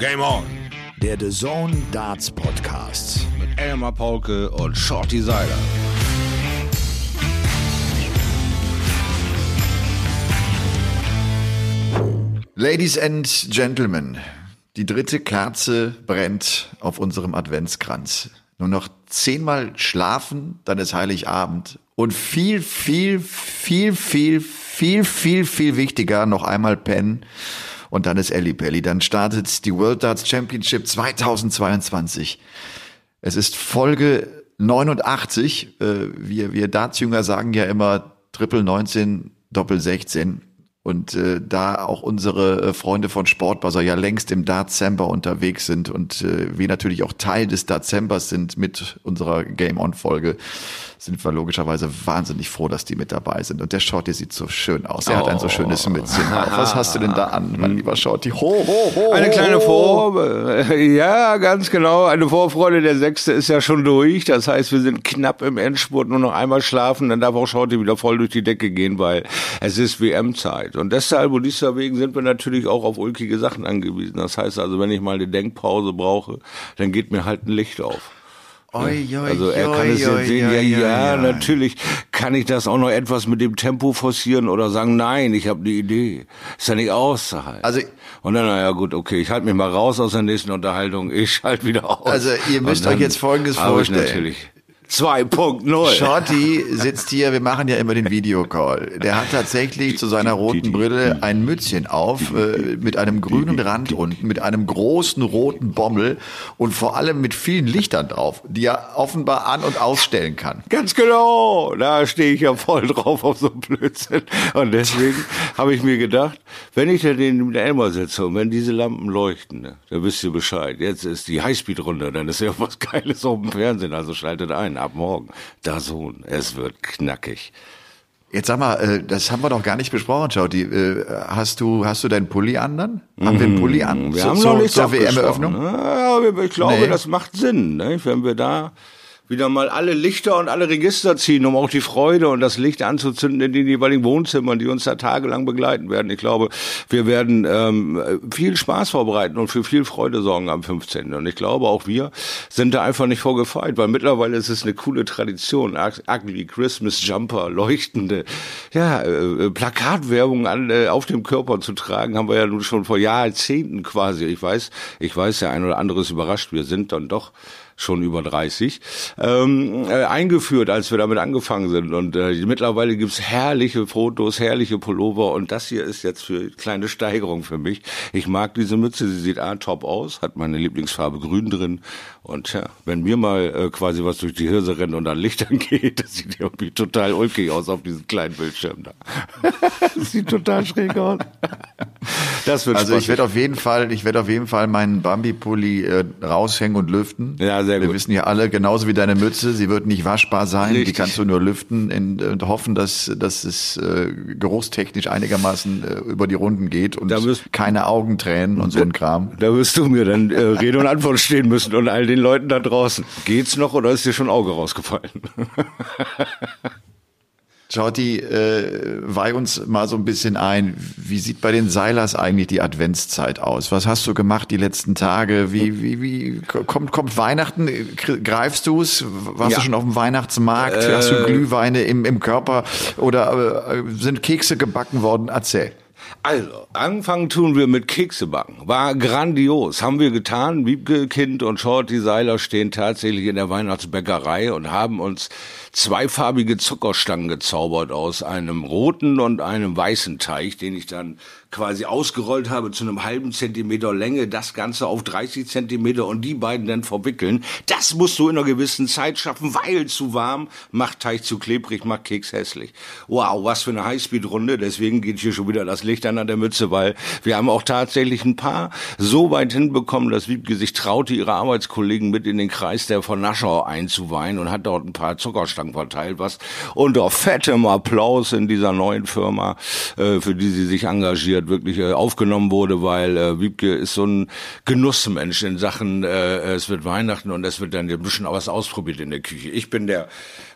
Game On. Der The Zone Darts Podcast. Mit Elmar Paulke und Shorty Seiler. Ladies and Gentlemen, die dritte Kerze brennt auf unserem Adventskranz. Nur noch zehnmal schlafen, dann ist Heiligabend. Und viel, viel, viel, viel, viel, viel, viel wichtiger, noch einmal pennen. Und dann ist Ellie Pelli. Dann startet die World Darts Championship 2022. Es ist Folge 89. Äh, wir, wir Dartsjünger sagen ja immer Triple 19, Doppel 16. Und äh, da auch unsere äh, Freunde von Sportbuzzer ja längst im Dartsember unterwegs sind und äh, wir natürlich auch Teil des Dartsembers sind mit unserer Game-On-Folge, sind wir logischerweise wahnsinnig froh, dass die mit dabei sind. Und der Shorty sieht so schön aus. Er oh. hat ein so schönes Mützchen auf. Was hast du denn da an, mein lieber Shorty? Ho, ho, ho, eine kleine Vor... Ja, ganz genau. Eine Vorfreude. Der Sechste ist ja schon durch. Das heißt, wir sind knapp im Endspurt. Nur noch einmal schlafen. Dann darf auch Shorty wieder voll durch die Decke gehen, weil es ist WM-Zeit. Und deshalb und dieser wegen sind wir natürlich auch auf ulkige Sachen angewiesen. Das heißt also, wenn ich mal eine Denkpause brauche, dann geht mir halt ein Licht auf. Oi, oi, also er kann oi, es jetzt sehen, ja, ja, natürlich kann ich das auch noch etwas mit dem Tempo forcieren oder sagen, nein, ich habe eine Idee. Ist ja nicht auszuhalten. Also und dann, naja gut, okay, ich halte mich mal raus aus der nächsten Unterhaltung, ich schalte wieder aus. Also ihr müsst euch jetzt Folgendes vorstellen. natürlich 2.0. Shorty sitzt hier, wir machen ja immer den Videocall. Der hat tatsächlich zu seiner roten Brille ein Mützchen auf, äh, mit einem grünen Rand unten, mit einem großen roten Bommel und vor allem mit vielen Lichtern drauf, die er offenbar an- und ausstellen kann. Ganz genau, da stehe ich ja voll drauf auf so einen Blödsinn. Und deswegen habe ich mir gedacht, wenn ich da den Elmer sitze und wenn diese Lampen leuchten, ne, dann wisst ihr Bescheid. Jetzt ist die Highspeed-Runde, dann ist ja was Geiles auf dem Fernsehen, also schaltet ein ab morgen. Da so, es wird knackig. Jetzt sag mal, äh, das haben wir doch gar nicht besprochen, Schau. Die, äh, hast du hast du deinen Pulli an dann? Haben wir einen Pulli an? Wir haben noch nicht zur WM-Eröffnung? Ja, ich glaube, nee. das macht Sinn, wenn wir da wieder mal alle Lichter und alle Register ziehen, um auch die Freude und das Licht anzuzünden in den jeweiligen Wohnzimmern, die uns da tagelang begleiten werden. Ich glaube, wir werden ähm, viel Spaß vorbereiten und für viel Freude sorgen am 15. Und ich glaube, auch wir sind da einfach nicht vorgefeit, weil mittlerweile ist es eine coole Tradition. Ugly Christmas Jumper, leuchtende, ja, äh, Plakatwerbung an, äh, auf dem Körper zu tragen, haben wir ja nun schon vor Jahrzehnten quasi. Ich weiß, ich weiß, der ein oder andere ist überrascht. Wir sind dann doch schon über 30, ähm, äh, eingeführt, als wir damit angefangen sind. Und äh, mittlerweile gibt's herrliche Fotos, herrliche Pullover und das hier ist jetzt für kleine Steigerung für mich. Ich mag diese Mütze, sie sieht A top aus, hat meine Lieblingsfarbe grün drin und ja, wenn mir mal äh, quasi was durch die Hirse rennt und an Lichtern geht, das sieht irgendwie total ulkig aus auf diesem kleinen Bildschirm da. das sieht total schräg aus. Das wird Also ich werde auf jeden Fall, ich werde auf jeden Fall meinen Bambi-Pulli äh, raushängen und lüften. Ja, sehr gut. Wir wissen ja alle, genauso wie deine Mütze, sie wird nicht waschbar sein. Richtig. Die kannst du nur lüften und hoffen, dass, dass es äh, geruchstechnisch einigermaßen äh, über die Runden geht und wirst, keine Augentränen und so ein Kram. Da wirst du mir dann äh, Rede und Antwort stehen müssen und all den Leuten da draußen. Geht's noch oder ist dir schon Auge rausgefallen? Jordi, äh, weih uns mal so ein bisschen ein. Wie sieht bei den Seilers eigentlich die Adventszeit aus? Was hast du gemacht die letzten Tage? Wie, wie, wie kommt, kommt Weihnachten? Greifst du es? Warst ja. du schon auf dem Weihnachtsmarkt? Äh, hast du Glühweine im, im Körper? Oder äh, sind Kekse gebacken worden? Erzähl. Also, anfangen tun wir mit Keksebacken. War grandios. Haben wir getan. Wiebke Kind und Shorty Seiler stehen tatsächlich in der Weihnachtsbäckerei und haben uns zweifarbige Zuckerstangen gezaubert aus einem roten und einem weißen Teig, den ich dann quasi ausgerollt habe zu einem halben Zentimeter Länge, das Ganze auf 30 Zentimeter und die beiden dann verwickeln. Das musst du in einer gewissen Zeit schaffen, weil zu warm macht Teig zu klebrig, macht Keks hässlich. Wow, was für eine Highspeed-Runde. Deswegen geht hier schon wieder das Licht an der Mütze, weil wir haben auch tatsächlich ein paar so weit hinbekommen, dass Wiebke sich traute, ihre Arbeitskollegen mit in den Kreis der von Naschau einzuweihen und hat dort ein paar Zuckerstangen verteilt, was unter fettem Applaus in dieser neuen Firma, äh, für die sie sich engagiert wirklich äh, aufgenommen wurde, weil äh, Wiebke ist so ein Genussmensch in Sachen, äh, es wird Weihnachten und es wird dann ein bisschen was ausprobiert in der Küche. Ich bin der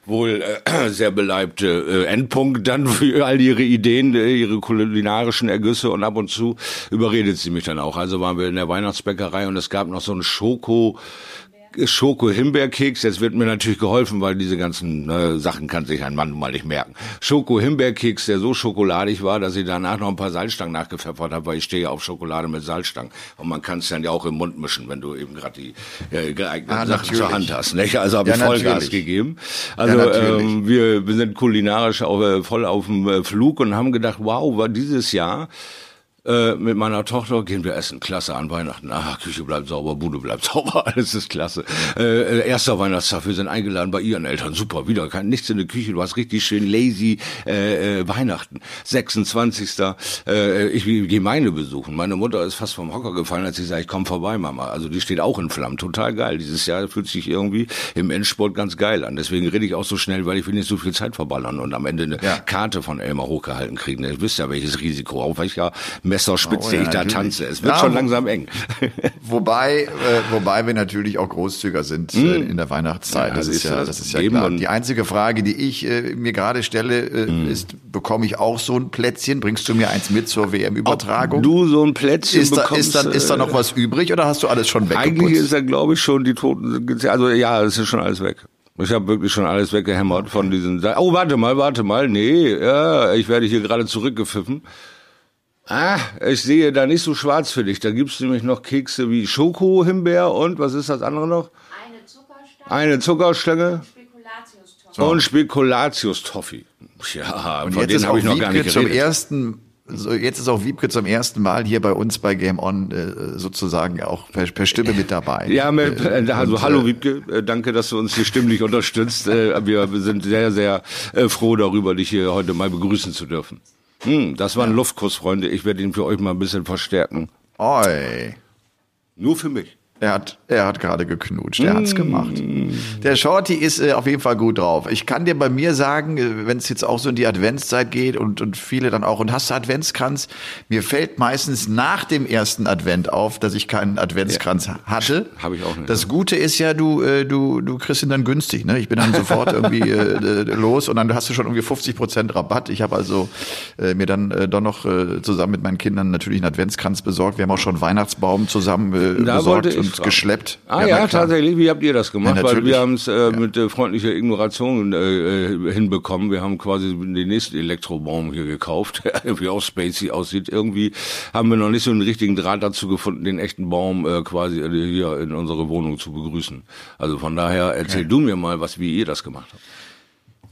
wohl äh, sehr beleibte äh, Endpunkt dann für all ihre Ideen, äh, ihre kulinarischen Ergüsse und ab und zu überredet sie mich dann auch. Also waren wir in der Weihnachtsbäckerei und es gab noch so ein Schoko Schoko-Himbeerkeks. Jetzt wird mir natürlich geholfen, weil diese ganzen ne, Sachen kann sich ein Mann mal nicht merken. Schoko-Himbeerkeks, der so schokoladig war, dass ich danach noch ein paar Salzstangen nachgepfeffert habe, weil ich stehe auf Schokolade mit Salzstangen. Und man kann es dann ja auch im Mund mischen, wenn du eben gerade die äh, geeigneten ah, Sachen zur Hand hast. Nicht? Also habe ja, ich Vollgas natürlich. gegeben. Also ja, ähm, wir, wir sind kulinarisch auch äh, voll auf dem äh, Flug und haben gedacht, wow, war dieses Jahr äh, mit meiner Tochter gehen wir essen. Klasse an Weihnachten. Ah, Küche bleibt sauber, Bude bleibt sauber, alles ist klasse. Äh, erster Weihnachtstag, wir sind eingeladen bei ihren Eltern. Super, wieder kein nichts in der Küche. Du hast richtig schön lazy äh, äh, Weihnachten. 26. Äh, ich, ich gehe meine besuchen. Meine Mutter ist fast vom Hocker gefallen, als sie sagt, ich komm vorbei, Mama. Also die steht auch in Flammen. Total geil. Dieses Jahr fühlt sich irgendwie im Endsport ganz geil an. Deswegen rede ich auch so schnell, weil ich will nicht so viel Zeit verballern und am Ende eine ja. Karte von Elmar hochgehalten kriegen. Ihr wisst ja, welches Risiko, auf welcher Messerspitze oh, ja, ich da tanze. Es wird ja, schon langsam eng. Wobei, äh, wobei wir natürlich auch großzügiger sind äh, mm. in der Weihnachtszeit. Ja, das, ist ja, das ist ja klar. Die einzige Frage, die ich äh, mir gerade stelle, äh, mm. ist, bekomme ich auch so ein Plätzchen? Bringst du mir eins mit zur WM-Übertragung? Du so ein Plätzchen ist da, bekommst, ist, dann, ist da noch was übrig oder hast du alles schon weggeputzt? Eigentlich ist da, glaube ich, schon die Toten, also ja, es ist schon alles weg. Ich habe wirklich schon alles weggehämmert von diesen. Oh, warte mal, warte mal. Nee, ja, ich werde hier gerade zurückgepfiffen. Ah, ich sehe da nicht so schwarz für dich. Da gibt's nämlich noch Kekse wie Schoko, Himbeer und was ist das andere noch? Eine Zuckerstange. Eine Zuckerstange. Und Spekulatius-Toffee. Ja, und von denen habe ich noch gar nicht geredet. Zum ersten so, jetzt ist auch Wiebke zum ersten Mal hier bei uns bei Game On äh, sozusagen auch per, per Stimme mit dabei. Ja, mit, äh, also und, hallo äh, Wiebke, äh, danke, dass du uns hier stimmlich unterstützt. Äh, wir sind sehr, sehr äh, froh darüber, dich hier heute mal begrüßen zu dürfen. Hm, das war ein. Luftkuss, Freunde. Ich werde ihn für euch mal ein bisschen verstärken. Oi. Nur für mich. Er hat, er hat gerade geknutscht, er hat's gemacht. Der Shorty ist äh, auf jeden Fall gut drauf. Ich kann dir bei mir sagen, äh, wenn es jetzt auch so in die Adventszeit geht und, und viele dann auch, und hast du Adventskranz? Mir fällt meistens nach dem ersten Advent auf, dass ich keinen Adventskranz ja. hatte. Habe ich auch nicht. Das Gute ist ja, du, äh, du, du kriegst ihn dann günstig. Ne? Ich bin dann sofort irgendwie äh, los und dann hast du schon irgendwie 50 Prozent Rabatt. Ich habe also äh, mir dann äh, doch noch äh, zusammen mit meinen Kindern natürlich einen Adventskranz besorgt. Wir haben auch schon Weihnachtsbaum zusammen äh, da besorgt und uns geschleppt. Ah ja, ja tatsächlich. Wie habt ihr das gemacht? Ja, Weil wir haben es äh, mit äh, freundlicher Ignoration äh, äh, hinbekommen. Wir haben quasi den nächsten Elektrobaum hier gekauft, wie auch spacey aussieht. Irgendwie haben wir noch nicht so einen richtigen Draht dazu gefunden, den echten Baum äh, quasi äh, hier in unsere Wohnung zu begrüßen. Also von daher erzähl okay. du mir mal, was wie ihr das gemacht habt.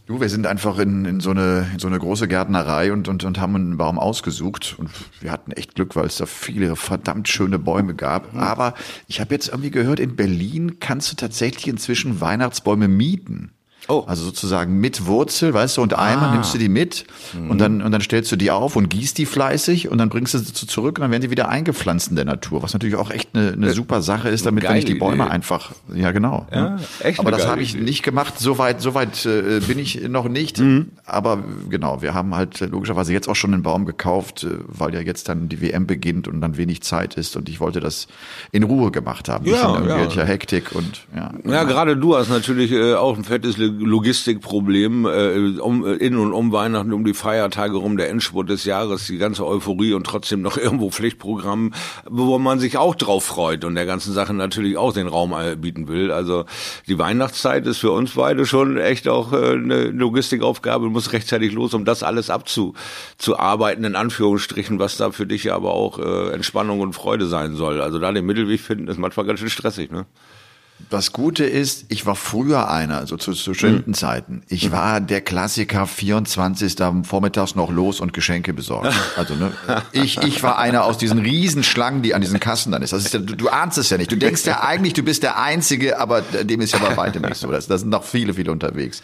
Du, wir sind einfach in, in, so, eine, in so eine große Gärtnerei und, und, und haben einen Baum ausgesucht. Und wir hatten echt Glück, weil es da viele verdammt schöne Bäume gab. Mhm. Aber ich habe jetzt irgendwie gehört, in Berlin kannst du tatsächlich inzwischen Weihnachtsbäume mieten. Oh. Also sozusagen mit Wurzel, weißt du, und einmal ah. nimmst du die mit mhm. und dann und dann stellst du die auf und gießt die fleißig und dann bringst du sie zurück und dann werden die wieder eingepflanzt in der Natur, was natürlich auch echt eine, eine super Sache ist, damit wir nicht die Bäume Idee. einfach, ja genau. Ja, ne? echt aber das habe ich Idee. nicht gemacht. Soweit soweit äh, bin ich noch nicht. Mhm. Aber genau, wir haben halt logischerweise jetzt auch schon einen Baum gekauft, äh, weil ja jetzt dann die WM beginnt und dann wenig Zeit ist und ich wollte das in Ruhe gemacht haben. Ja, in ja. Hektik und ja. Ja, gerade du hast natürlich äh, auch ein fettes Logistikproblem äh, um, in und um Weihnachten, um die Feiertage rum, der Endspurt des Jahres, die ganze Euphorie und trotzdem noch irgendwo Pflichtprogramm, wo man sich auch drauf freut und der ganzen Sache natürlich auch den Raum bieten will. Also die Weihnachtszeit ist für uns beide schon echt auch äh, eine Logistikaufgabe, muss rechtzeitig los, um das alles abzuarbeiten, in Anführungsstrichen, was da für dich ja aber auch äh, Entspannung und Freude sein soll. Also da den Mittelweg finden, ist manchmal ganz schön stressig, ne? Das Gute ist, ich war früher einer, also zu, zu Studentenzeiten. Ich mhm. war der Klassiker 24. vormittags noch los und Geschenke besorgt. Also ne, ich, ich war einer aus diesen Riesenschlangen, die an diesen Kassen dann ist. Das ist ja, du, du ahnst es ja nicht. Du denkst ja eigentlich, du bist der Einzige, aber dem ist ja bei weitem nicht so. Da sind noch viele, viele unterwegs.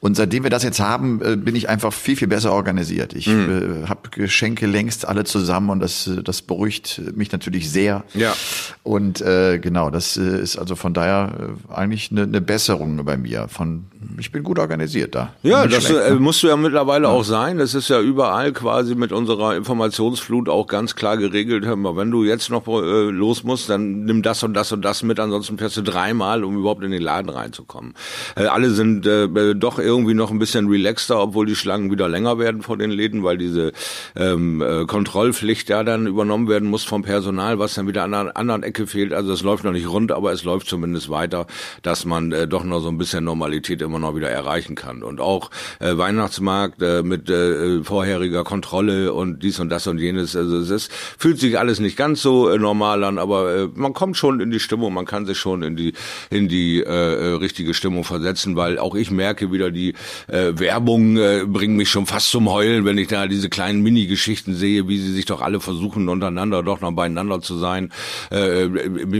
Und seitdem wir das jetzt haben, äh, bin ich einfach viel, viel besser organisiert. Ich mhm. Äh, habe Geschenke längst alle zusammen und das, das beruhigt mich natürlich sehr. Ja. Und äh, genau, das ist also von daher äh, eigentlich eine, eine Besserung bei mir. Von ich bin gut organisiert da. Ja, das schlecht, äh, ne? musst du ja mittlerweile ja. auch sein. Das ist ja überall quasi mit unserer Informationsflut auch ganz klar geregelt. Hör mal, wenn du jetzt noch äh, los musst, dann nimm das und das und das mit, ansonsten fährst du dreimal, um überhaupt in den Laden reinzukommen. Äh, alle sind äh, doch irgendwie noch ein bisschen relaxter, obwohl die Schlangen wieder länger werden vor den Läden, weil diese ähm, äh, Kontrollpflicht ja dann übernommen werden muss vom Personal, was dann wieder an einer anderen Ecke fehlt. Also es läuft noch nicht rund, aber es läuft zumindest weiter, dass man äh, doch noch so ein bisschen Normalität immer noch wieder erreichen kann. Und auch äh, Weihnachtsmarkt äh, mit äh, vorheriger Kontrolle und dies und das und jenes. Also es ist, fühlt sich alles nicht ganz so äh, normal an, aber äh, man kommt schon in die Stimmung, man kann sich schon in die in die äh, äh richtige Stimmung versetzen, weil auch ich merke wieder, die äh, Werbung äh, bringt mich schon fast zum Heulen, wenn ich da diese kleinen Mini-Geschichten sehe, wie sie sich doch alle versuchen untereinander doch noch beieinander zu sein. Äh, äh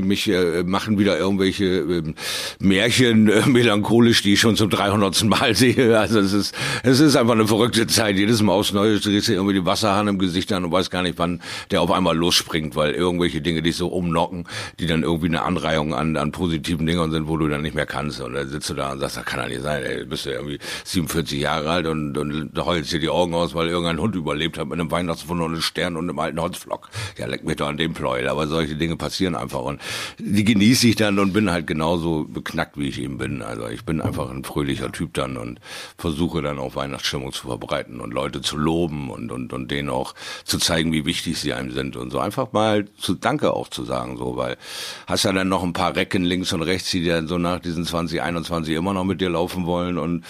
mich äh, machen wieder irgendwelche äh, Märchen äh, melancholisch, die ich schon zum 300. Mal sehe. Also es ist, es ist einfach eine verrückte Zeit. Jedes Mal aufs Neue drehst du irgendwie die Wasserhahn im Gesicht an und weiß gar nicht, wann der auf einmal losspringt, weil irgendwelche Dinge dich so umnocken, die dann irgendwie eine Anreihung an, an positiven Dingern sind, wo du dann nicht mehr kannst. Und dann sitzt du da und sagst, das kann ja nicht sein, ey, bist du irgendwie 47 Jahre alt und, und heulst dir die Augen aus, weil irgendein Hund überlebt hat mit einem Weihnachtswunder und einem Stern und einem alten Holzflock. Ja, leck mich doch an dem Pleuel. Aber solche Dinge passieren einfach und die genieße ich dann und bin halt genauso beknackt, wie ich eben bin. Also ich bin einfach ein fröhlicher Typ dann und versuche dann auch Weihnachtsstimmung zu verbreiten und Leute zu loben und, und, und denen auch zu zeigen, wie wichtig sie einem sind und so. Einfach mal zu Danke auch zu sagen, so, weil hast ja dann noch ein paar Recken links und rechts, die dann so nach diesen 2021 immer noch mit dir laufen wollen und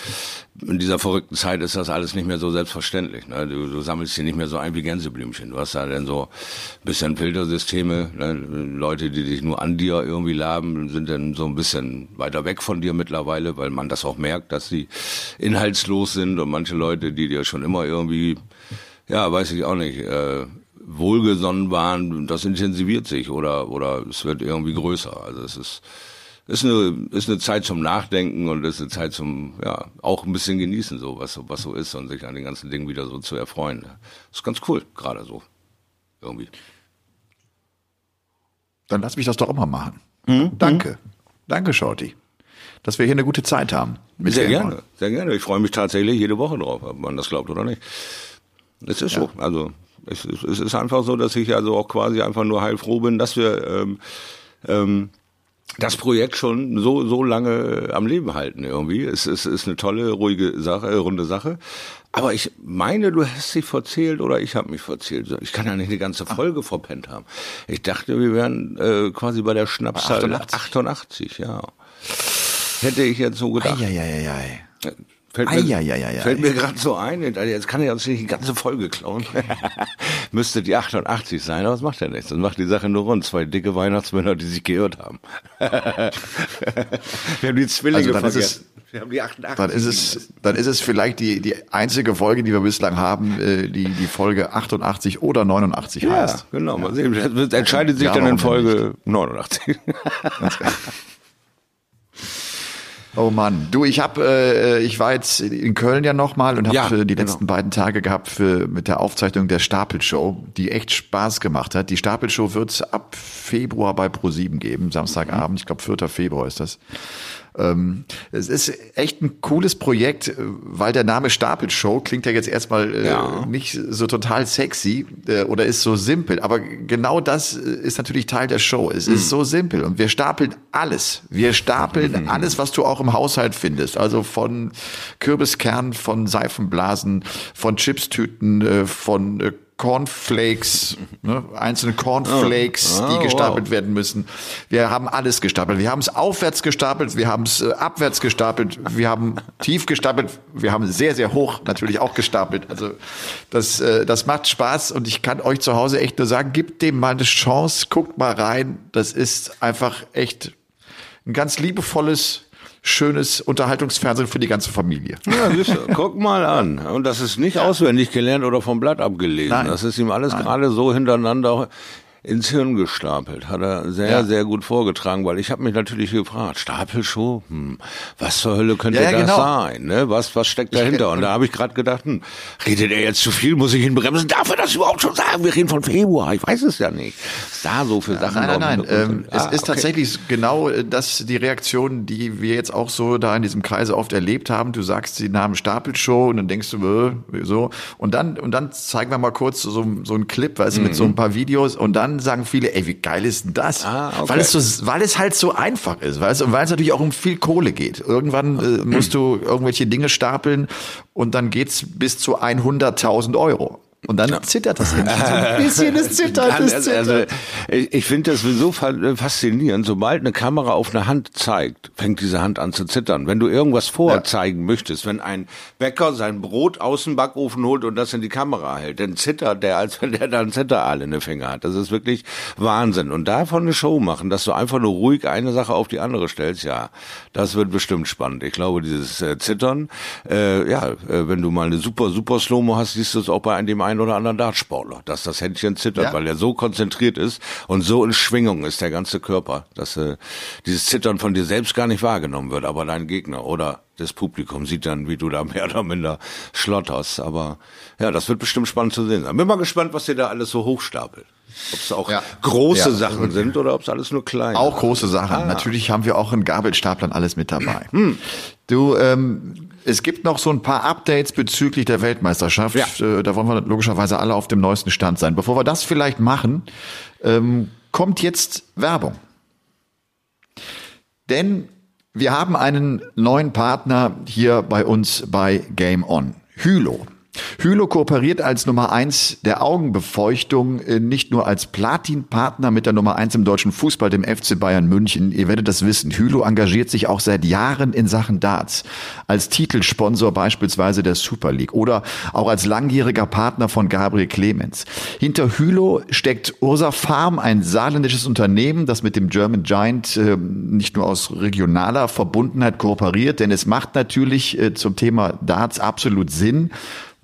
in dieser verrückten Zeit ist das alles nicht mehr so selbstverständlich. Ne? Du, du sammelst sie nicht mehr so ein wie Gänseblümchen. Du hast da dann so ein bisschen Filtersysteme, ne? Leute, die dich nur an dir irgendwie laben, sind dann so ein bisschen weiter weg von dir mittlerweile, weil man das auch merkt, dass sie inhaltslos sind und manche Leute, die dir schon immer irgendwie, ja, weiß ich auch nicht, äh, wohlgesonnen waren, das intensiviert sich oder oder es wird irgendwie größer. Also es ist ist eine, ist eine Zeit zum Nachdenken und ist eine Zeit zum, ja, auch ein bisschen genießen, so, was, was so ist und sich an den ganzen Dingen wieder so zu erfreuen. Das ist ganz cool, gerade so. Irgendwie. Dann lass mich das doch auch mal machen. Mhm. Danke. Mhm. Danke, Shorty. Dass wir hier eine gute Zeit haben. sehr gerne, sehr gerne. Ich freue mich tatsächlich jede Woche drauf, ob man das glaubt oder nicht. Es ist ja. so. Also, es, es ist einfach so, dass ich also auch quasi einfach nur heilfroh bin, dass wir, ähm, ähm, das Projekt schon so so lange am Leben halten irgendwie. Es ist, ist eine tolle, ruhige Sache, äh, runde Sache. Aber ich meine, du hast dich verzählt oder ich habe mich verzählt. Ich kann ja nicht eine ganze Folge Ach. verpennt haben. Ich dachte, wir wären äh, quasi bei der Schnapszahl 88. 88, ja. Hätte ich jetzt so gedacht. Eieieiei. Fällt mir, fällt mir gerade so ein, jetzt kann ich uns nicht die ganze Folge klauen. Müsste die 88 sein, aber das macht ja nichts. Das macht die Sache nur rund. Zwei dicke Weihnachtsmänner, die sich geirrt haben. Wir haben die Zwillinge also vergessen. Wir haben die 88. Dann ist es, dann ist es vielleicht die, die einzige Folge, die wir bislang haben, äh, die, die Folge 88 oder 89 ja, heißt. Genau, mal sehen. Das entscheidet sich ja, dann in Folge 89. Oh Mann, du, ich habe, äh, ich war jetzt in Köln ja nochmal und habe ja, die genau. letzten beiden Tage gehabt für mit der Aufzeichnung der Stapelshow, die echt Spaß gemacht hat. Die Stapelshow wird ab Februar bei Pro7 geben, Samstagabend, ich glaube 4. Februar ist das. Ähm, es ist echt ein cooles Projekt, weil der Name Stapelshow klingt ja jetzt erstmal äh, ja. nicht so total sexy äh, oder ist so simpel. Aber genau das ist natürlich Teil der Show. Es mhm. ist so simpel und wir stapeln alles. Wir stapeln mhm. alles, was du auch im Haushalt findest. Also von Kürbiskern, von Seifenblasen, von Chipstüten, äh, von äh, Cornflakes, ne, einzelne Cornflakes, oh. die gestapelt wow. werden müssen. Wir haben alles gestapelt. Wir haben es aufwärts gestapelt, wir haben es äh, abwärts gestapelt, wir haben tief gestapelt, wir haben sehr, sehr hoch natürlich auch gestapelt. Also das, äh, das macht Spaß und ich kann euch zu Hause echt nur sagen, gebt dem mal eine Chance, guckt mal rein. Das ist einfach echt ein ganz liebevolles schönes Unterhaltungsfernsehen für die ganze Familie. Ja, siehst du, guck mal an. Und das ist nicht auswendig gelernt oder vom Blatt abgelesen. Nein. Das ist ihm alles gerade so hintereinander ins Hirn gestapelt. Hat er sehr, ja. sehr gut vorgetragen, weil ich habe mich natürlich gefragt, Stapelschuh, hm, was zur Hölle könnte ja, ja, das genau. sein? Ne? Was, was steckt dahinter? Und da habe ich gerade gedacht, hm, redet er jetzt zu viel, muss ich ihn bremsen? Darf er das überhaupt schon sagen? Wir reden von Februar, ich weiß es ja nicht. Was da so für Sachen Nein, nein, nein. Ähm, ah, es ist okay. tatsächlich genau äh, das die Reaktion, die wir jetzt auch so da in diesem Kreise oft erlebt haben. Du sagst die Namen Stapelshow und dann denkst du, äh, so. Und dann, und dann zeigen wir mal kurz so, so einen Clip, weißt du, mhm. mit so ein paar Videos und dann sagen viele, ey, wie geil ist denn das? Ah, okay. Weil es so, weil es halt so einfach ist, weißt du, und weil es natürlich auch um viel Kohle geht. Irgendwann äh, musst du irgendwelche Dinge stapeln und dann geht's bis zu 100.000 Euro. Und dann zittert das Händchen so ein bisschen, es zittert, es zittert. Also, ich finde das so faszinierend. Sobald eine Kamera auf eine Hand zeigt, fängt diese Hand an zu zittern. Wenn du irgendwas vorzeigen ja. möchtest, wenn ein Bäcker sein Brot aus dem Backofen holt und das in die Kamera hält, dann zittert der, als wenn der dann Zitteraal in den Finger hat. Das ist wirklich Wahnsinn. Und davon eine Show machen, dass du einfach nur ruhig eine Sache auf die andere stellst, ja, das wird bestimmt spannend. Ich glaube, dieses äh, Zittern, äh, ja, äh, wenn du mal eine super, super Slow-Mo hast, siehst du es auch bei dem einen oder anderen Dartsportler, dass das Händchen zittert, ja. weil er so konzentriert ist und so in Schwingung ist der ganze Körper, dass äh, dieses Zittern von dir selbst gar nicht wahrgenommen wird, aber dein Gegner oder das Publikum sieht dann, wie du da mehr oder minder schlotterst. Aber ja, das wird bestimmt spannend zu sehen sein. Bin mal gespannt, was dir da alles so hochstapelt. Ob es auch ja. große ja. Sachen sind oder ob es alles nur kleine. Auch große Sachen. Ah. Natürlich haben wir auch in Gabelstaplern alles mit dabei. Hm. Du, ähm, es gibt noch so ein paar Updates bezüglich der Weltmeisterschaft. Ja. Äh, da wollen wir logischerweise alle auf dem neuesten Stand sein. Bevor wir das vielleicht machen, ähm, kommt jetzt Werbung. Denn wir haben einen neuen Partner hier bei uns bei Game On. Hylo. Hylo kooperiert als Nummer eins der Augenbefeuchtung äh, nicht nur als Platinpartner mit der Nummer eins im deutschen Fußball, dem FC Bayern München. Ihr werdet das wissen. Hylo engagiert sich auch seit Jahren in Sachen Darts. Als Titelsponsor beispielsweise der Super League oder auch als langjähriger Partner von Gabriel Clemens. Hinter Hylo steckt Ursa Farm, ein saarländisches Unternehmen, das mit dem German Giant äh, nicht nur aus regionaler Verbundenheit kooperiert, denn es macht natürlich äh, zum Thema Darts absolut Sinn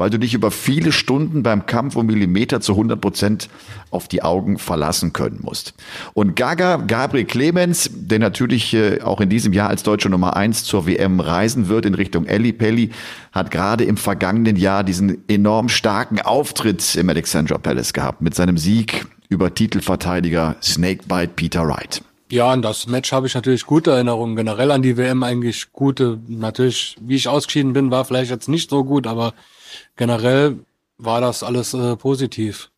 weil du dich über viele Stunden beim Kampf um Millimeter zu 100 Prozent auf die Augen verlassen können musst. Und Gaga, Gabriel Clemens, der natürlich äh, auch in diesem Jahr als deutsche Nummer eins zur WM reisen wird in Richtung Elli Pelli, hat gerade im vergangenen Jahr diesen enorm starken Auftritt im Alexandra Palace gehabt mit seinem Sieg über Titelverteidiger Snakebite Peter Wright. Ja, an das Match habe ich natürlich gute Erinnerungen. Generell an die WM eigentlich gute. Natürlich, wie ich ausgeschieden bin, war vielleicht jetzt nicht so gut, aber generell war das alles äh, positiv.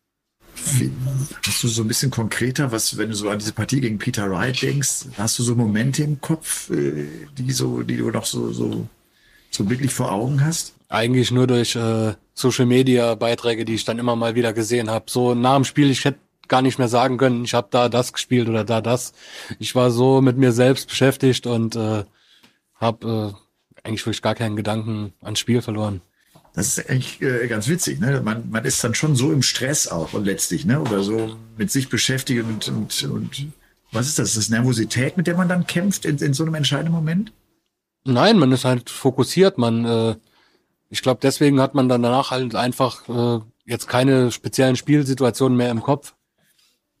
Hast du so ein bisschen konkreter, was, wenn du so an diese Partie gegen Peter Wright denkst, hast du so Momente im Kopf, äh, die so, die du noch so, so, so wirklich vor Augen hast? Eigentlich nur durch äh, Social Media Beiträge, die ich dann immer mal wieder gesehen habe. So nach dem Spiel, ich hätte gar nicht mehr sagen können, ich habe da das gespielt oder da das. Ich war so mit mir selbst beschäftigt und äh, habe äh, eigentlich wirklich gar keinen Gedanken ans Spiel verloren. Das ist eigentlich äh, ganz witzig. Ne? Man, man ist dann schon so im Stress auch und letztlich, ne? oder so mit sich beschäftigt und, und, und was ist das? Ist das Nervosität, mit der man dann kämpft in, in so einem entscheidenden Moment? Nein, man ist halt fokussiert. Man, äh, ich glaube, deswegen hat man dann danach halt einfach äh, jetzt keine speziellen Spielsituationen mehr im Kopf.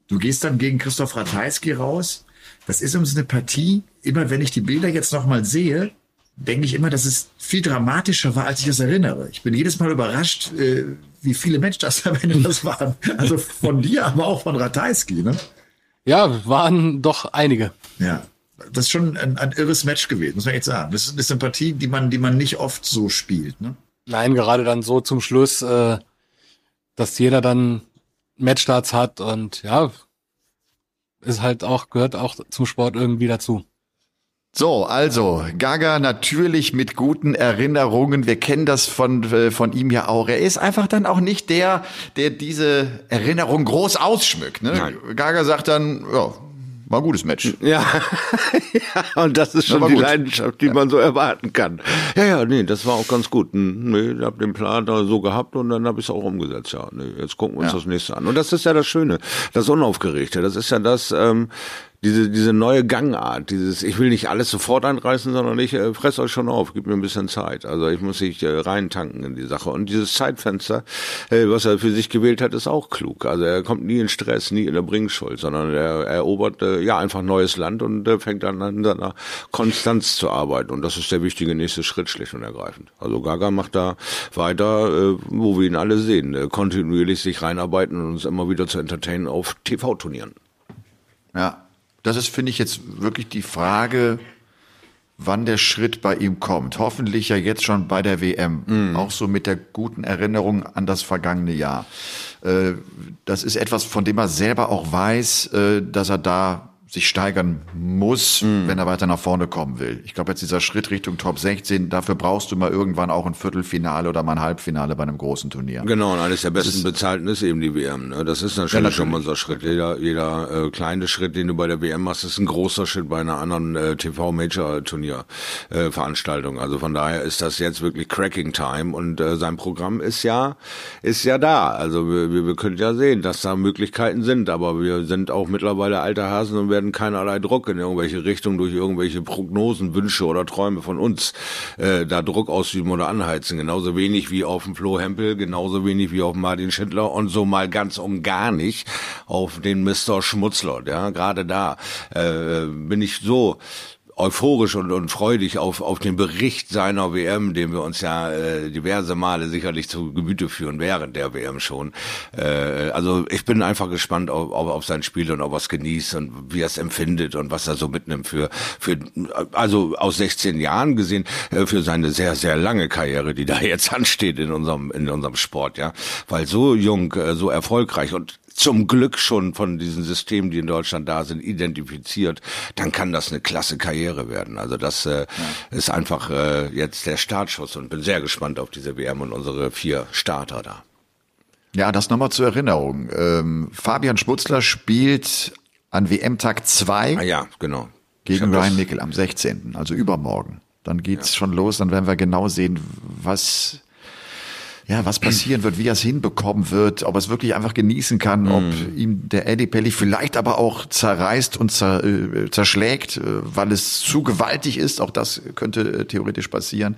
Du gehst dann gegen Christoph Ratajski raus. Das ist uns eine Partie. Immer wenn ich die Bilder jetzt nochmal sehe, denke ich immer, dass es viel dramatischer war, als ich es erinnere. Ich bin jedes Mal überrascht, äh, wie viele Matchstars am Ende das waren. Also von dir, aber auch von Ratajski, ne? Ja, waren doch einige. Ja. Das ist schon ein, ein irres Match gewesen, muss man jetzt sagen. Das ist, das ist eine Partie, die man, die man nicht oft so spielt, ne? Nein, gerade dann so zum Schluss, äh, dass jeder dann Matchstarts hat und ja, ist halt auch, gehört auch zum Sport irgendwie dazu. So, also Gaga natürlich mit guten Erinnerungen. Wir kennen das von äh, von ihm ja auch. Er ist einfach dann auch nicht der, der diese Erinnerung groß ausschmückt. Ne? Nein. Gaga sagt dann, ja, war ein gutes Match. Ja. ja, und das ist schon die gut. Leidenschaft, die ja. man so erwarten kann. Ja, ja, nee, das war auch ganz gut. Hm, nee, ich hab den Plan da so gehabt und dann habe ich es auch umgesetzt. Ja, nee, jetzt gucken wir uns ja. das nächste an. Und das ist ja das Schöne, das Unaufgeregte. Das ist ja das, ähm, diese, diese neue Gangart, dieses, ich will nicht alles sofort einreißen, sondern ich äh, fress euch schon auf, gib mir ein bisschen Zeit. Also ich muss sich äh, reintanken in die Sache. Und dieses Zeitfenster, äh, was er für sich gewählt hat, ist auch klug. Also er kommt nie in Stress, nie in der Bringschuld, sondern er erobert äh, ja einfach neues Land und äh, fängt dann an seiner Konstanz zu arbeiten. Und das ist der wichtige nächste Schritt, schlicht und ergreifend. Also Gaga macht da weiter, äh, wo wir ihn alle sehen, äh, kontinuierlich sich reinarbeiten und uns immer wieder zu entertainen auf TV-Turnieren. Ja, das ist, finde ich, jetzt wirklich die Frage, wann der Schritt bei ihm kommt. Hoffentlich ja jetzt schon bei der WM. Mhm. Auch so mit der guten Erinnerung an das vergangene Jahr. Äh, das ist etwas, von dem er selber auch weiß, äh, dass er da sich steigern muss, mhm. wenn er weiter nach vorne kommen will. Ich glaube, jetzt dieser Schritt Richtung Top 16, dafür brauchst du mal irgendwann auch ein Viertelfinale oder mal ein Halbfinale bei einem großen Turnier. Genau, und eines der besten bezahlten ist eben die WM. Ne? Das ist natürlich, ja, schon mal unser Schritt. Jeder, jeder äh, kleine Schritt, den du bei der WM machst, ist ein großer Schritt bei einer anderen äh, TV-Major-Turnier-Veranstaltung. Äh, also von daher ist das jetzt wirklich Cracking Time und äh, sein Programm ist ja, ist ja da. Also wir, wir, wir können ja sehen, dass da Möglichkeiten sind, aber wir sind auch mittlerweile alte Hasen und werden werden keinerlei Druck in irgendwelche Richtungen durch irgendwelche Prognosen, Wünsche oder Träume von uns äh, da Druck ausüben oder anheizen. Genauso wenig wie auf dem Flo Hempel, genauso wenig wie auf Martin Schindler und so mal ganz um gar nicht auf den Mr. Schmutzler. Ja, gerade da äh, bin ich so euphorisch und, und freudig auf, auf den Bericht seiner WM, den wir uns ja äh, diverse Male sicherlich zu Gemüte führen während der WM schon. Äh, also ich bin einfach gespannt auf, auf, auf sein Spiel und ob er es genießt und wie er es empfindet und was er so mitnimmt für, für also aus 16 Jahren gesehen, äh, für seine sehr, sehr lange Karriere, die da jetzt ansteht in unserem, in unserem Sport, ja. Weil so jung, äh, so erfolgreich und zum Glück schon von diesen Systemen, die in Deutschland da sind, identifiziert, dann kann das eine klasse Karriere werden. Also das äh, ja. ist einfach äh, jetzt der Startschuss und bin sehr gespannt auf diese WM und unsere vier Starter da. Ja, das nochmal zur Erinnerung. Ähm, Fabian Schmutzler spielt an WM-Tag 2 ah, ja, genau. gegen Ryan Nickel am 16., also übermorgen. Dann geht's ja. schon los, dann werden wir genau sehen, was ja, was passieren wird, wie er es hinbekommen wird, ob er es wirklich einfach genießen kann, mm. ob ihm der Eddie Pelli vielleicht aber auch zerreißt und zer, äh, zerschlägt, äh, weil es zu gewaltig ist. Auch das könnte äh, theoretisch passieren.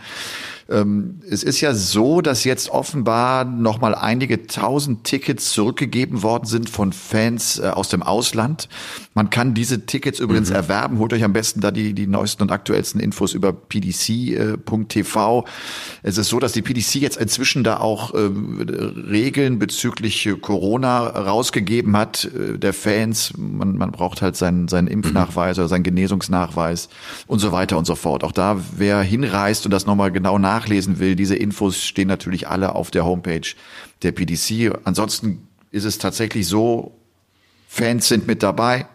Ähm, es ist ja so, dass jetzt offenbar noch mal einige tausend Tickets zurückgegeben worden sind von Fans äh, aus dem Ausland. Man kann diese Tickets übrigens mhm. erwerben. Holt euch am besten da die, die neuesten und aktuellsten Infos über pdc.tv. Es ist so, dass die PDC jetzt inzwischen da auch äh, Regeln bezüglich Corona rausgegeben hat, äh, der Fans. Man, man braucht halt seinen, seinen Impfnachweis oder seinen Genesungsnachweis und so weiter und so fort. Auch da, wer hinreist und das nochmal genau nach nachlesen will, diese Infos stehen natürlich alle auf der Homepage der PDC. Ansonsten ist es tatsächlich so, Fans sind mit dabei,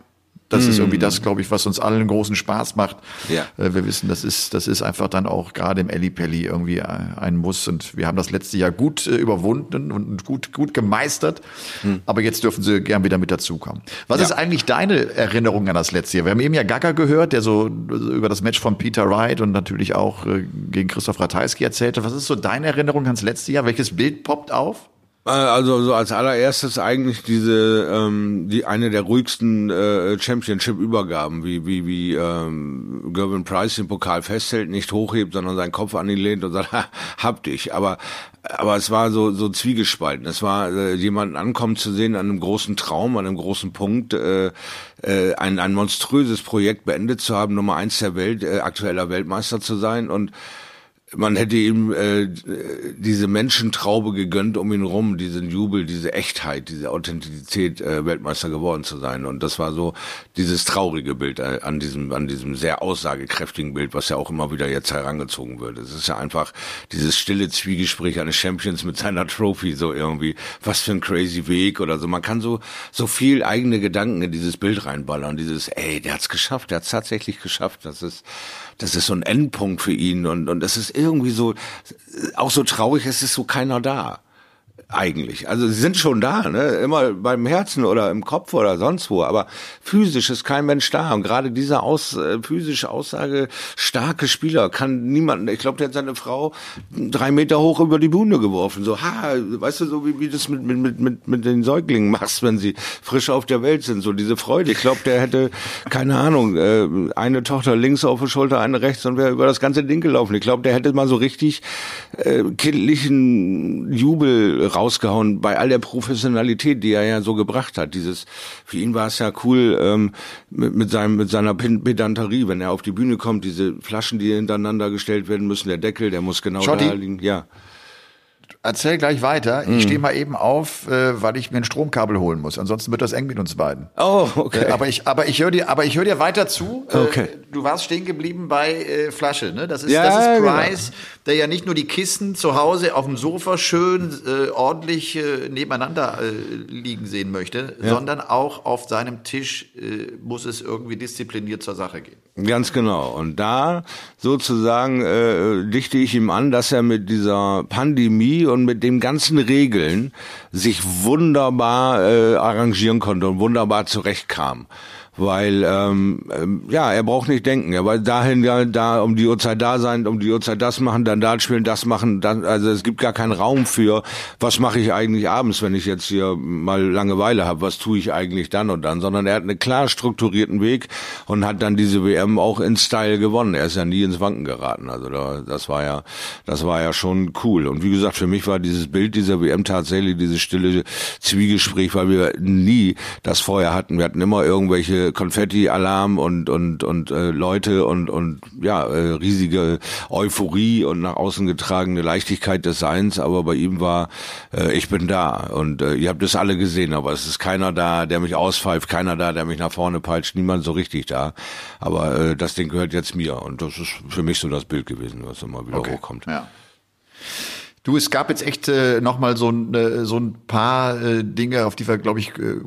das ist irgendwie das, glaube ich, was uns allen großen Spaß macht. Ja. Äh, wir wissen, das ist, das ist einfach dann auch gerade im Ellipelli irgendwie äh, ein Muss. Und wir haben das letzte Jahr gut äh, überwunden und gut, gut gemeistert. Hm. Aber jetzt dürfen sie gern wieder mit dazukommen. Was ja. ist eigentlich deine Erinnerung an das letzte Jahr? Wir haben eben ja Gaga gehört, der so über das Match von Peter Wright und natürlich auch gegen Christoph Ratajski erzählte. Was ist so deine Erinnerung ans letzte Jahr? Welches Bild poppt auf? Äh, also so als allererstes eigentlich diese ähm, die eine der ruhigsten äh, Championship-Übergaben, wie wie wie ähm, Gervin Price den Pokal festhält, nicht hochhebt, sondern seinen Kopf an ihn lehnt und sagt, ha, hab dich. Aber aber es war so so zwiegespalten. Es war äh, jemanden ankommen zu sehen an einem großen Traum, an einem großen Punkt, äh, äh, ein ein monströses Projekt beendet zu haben, Nummer eins der Welt, äh, aktueller Weltmeister zu sein und man hätte ihm äh, diese Menschentraube gegönnt um ihn rum, diesen Jubel, diese Echtheit, diese Authentizität, äh, Weltmeister geworden zu sein. Und das war so dieses traurige Bild äh, an diesem, an diesem sehr aussagekräftigen Bild, was ja auch immer wieder jetzt herangezogen wird. Es ist ja einfach dieses stille Zwiegespräch eines Champions mit seiner Trophy, so irgendwie, was für ein crazy Weg oder so. Man kann so, so viel eigene Gedanken in dieses Bild reinballern. Dieses, ey, der hat's geschafft, der hat's tatsächlich geschafft. Das ist, das ist so ein Endpunkt für ihn und, und das ist irgendwie so, auch so traurig, es ist so keiner da. Eigentlich. Also sie sind schon da, ne? immer beim Herzen oder im Kopf oder sonst wo, aber physisch ist kein Mensch da. Und gerade dieser aus, äh, physische Aussage starke Spieler kann niemanden, ich glaube, der hat seine Frau drei Meter hoch über die Bühne geworfen. So, ha, weißt du, so wie, wie das mit, mit, mit, mit den Säuglingen machst, wenn sie frisch auf der Welt sind. So diese Freude. Ich glaube, der hätte, keine Ahnung, äh, eine Tochter links auf der Schulter, eine rechts und wäre über das ganze Ding gelaufen. Ich glaube, der hätte mal so richtig äh, kindlichen Jubel rausgehauen bei all der Professionalität, die er ja so gebracht hat. Dieses, für ihn war es ja cool ähm, mit, mit seinem mit seiner Pedanterie, wenn er auf die Bühne kommt, diese Flaschen, die hintereinander gestellt werden müssen, der Deckel, der muss genau Schotti. da liegen. Ja erzähl gleich weiter. Ich mhm. stehe mal eben auf, äh, weil ich mir ein Stromkabel holen muss. Ansonsten wird das eng mit uns beiden. Oh, okay. Äh, aber ich, aber ich höre dir, aber ich höre dir weiter zu. Äh, okay. Du warst stehen geblieben bei äh, Flasche, ne? Das ist, ja, das ist Price, genau. Der ja nicht nur die Kisten zu Hause auf dem Sofa schön äh, ordentlich äh, nebeneinander äh, liegen sehen möchte, ja. sondern auch auf seinem Tisch äh, muss es irgendwie diszipliniert zur Sache gehen. Ganz genau. Und da sozusagen äh, dichte ich ihm an, dass er mit dieser Pandemie und mit den ganzen Regeln sich wunderbar äh, arrangieren konnte und wunderbar zurechtkam weil ähm, ähm, ja, er braucht nicht denken. Er war dahin ja da um die Uhrzeit da sein, um die Uhrzeit das machen, dann da spielen, das machen. Dann, also es gibt gar keinen Raum für, was mache ich eigentlich abends, wenn ich jetzt hier mal Langeweile habe, was tue ich eigentlich dann und dann, sondern er hat einen klar strukturierten Weg und hat dann diese WM auch in Style gewonnen. Er ist ja nie ins Wanken geraten. Also da, das war ja, das war ja schon cool. Und wie gesagt, für mich war dieses Bild dieser WM tatsächlich dieses stille Zwiegespräch, weil wir nie das vorher hatten. Wir hatten immer irgendwelche Konfetti-Alarm und und und äh, Leute und und ja äh, riesige Euphorie und nach außen getragene Leichtigkeit des Seins. Aber bei ihm war äh, ich bin da und äh, ihr habt es alle gesehen, aber es ist keiner da, der mich auspfeift, keiner da, der mich nach vorne peitscht, niemand so richtig da. Aber äh, das Ding gehört jetzt mir und das ist für mich so das Bild gewesen, was immer wieder okay. hochkommt. Ja. Du, es gab jetzt echt äh, nochmal so, äh, so ein paar äh, Dinge, auf die wir, glaube ich, äh,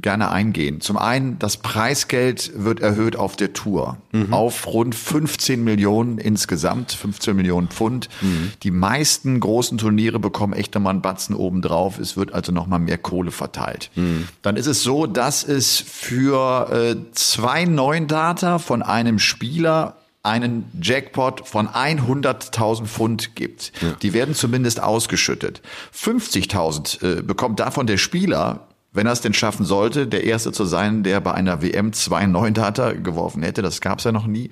gerne eingehen. Zum einen, das Preisgeld wird erhöht auf der Tour mhm. auf rund 15 Millionen insgesamt, 15 Millionen Pfund. Mhm. Die meisten großen Turniere bekommen echt nochmal einen Batzen obendrauf. Es wird also nochmal mehr Kohle verteilt. Mhm. Dann ist es so, dass es für äh, zwei neuen Data von einem Spieler einen Jackpot von 100.000 Pfund gibt. Ja. Die werden zumindest ausgeschüttet. 50.000 äh, bekommt davon der Spieler, wenn er es denn schaffen sollte, der Erste zu sein, der bei einer WM zwei Data geworfen hätte. Das gab es ja noch nie.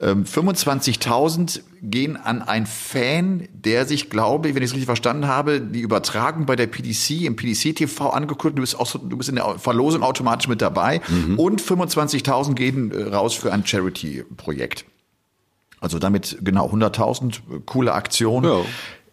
Ähm, 25.000 gehen an einen Fan, der sich, glaube ich, wenn ich es richtig verstanden habe, die Übertragung bei der PDC im PDC TV angeguckt. Du bist auch so, du bist in der Verlosung automatisch mit dabei. Mhm. Und 25.000 gehen äh, raus für ein Charity-Projekt. Also damit genau 100.000, coole Aktion. Ja.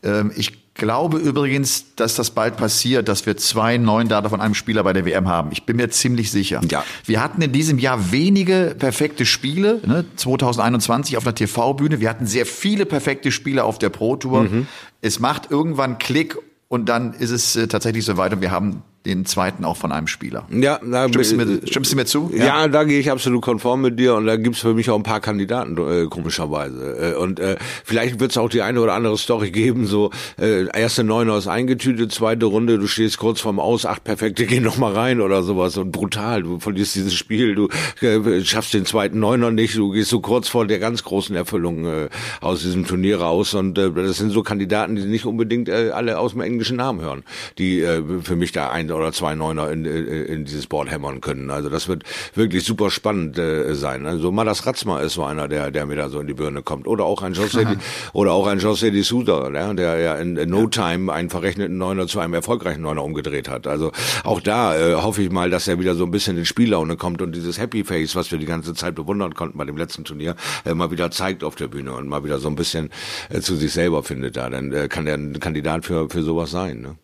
Ähm, ich glaube übrigens, dass das bald passiert, dass wir zwei neuen Data von einem Spieler bei der WM haben. Ich bin mir ziemlich sicher. Ja. Wir hatten in diesem Jahr wenige perfekte Spiele, ne? 2021 auf der TV-Bühne. Wir hatten sehr viele perfekte Spiele auf der Pro Tour. Mhm. Es macht irgendwann Klick und dann ist es äh, tatsächlich soweit und wir haben den zweiten auch von einem Spieler. Ja, da, stimmst, du mir, stimmst du mir zu? Ja, ja da gehe ich absolut konform mit dir und da gibt's für mich auch ein paar Kandidaten, äh, komischerweise. Äh, und äh, vielleicht wird's auch die eine oder andere Story geben, so äh, erste Neuner ist eingetütet, zweite Runde, du stehst kurz vorm Aus, acht Perfekte gehen noch mal rein oder sowas und brutal, du verlierst dieses Spiel, du äh, schaffst den zweiten Neuner nicht, du gehst so kurz vor der ganz großen Erfüllung äh, aus diesem Turnier raus und äh, das sind so Kandidaten, die nicht unbedingt äh, alle aus dem englischen Namen hören, die äh, für mich da ein oder zwei Neuner in, in, in dieses Board hämmern können. Also das wird wirklich super spannend äh, sein. Also Madas Ratzma ist so einer, der, der mir da so in die Birne kommt. Oder auch ein José, oder auch ein José de Souda, ja, der ja in, in No Time einen verrechneten Neuner zu einem erfolgreichen Neuner umgedreht hat. Also auch da äh, hoffe ich mal, dass er wieder so ein bisschen in Spiellaune kommt und dieses Happy Face, was wir die ganze Zeit bewundern konnten bei dem letzten Turnier, äh, mal wieder zeigt auf der Bühne und mal wieder so ein bisschen äh, zu sich selber findet da. Dann äh, kann er ein Kandidat für, für sowas sein. Ne?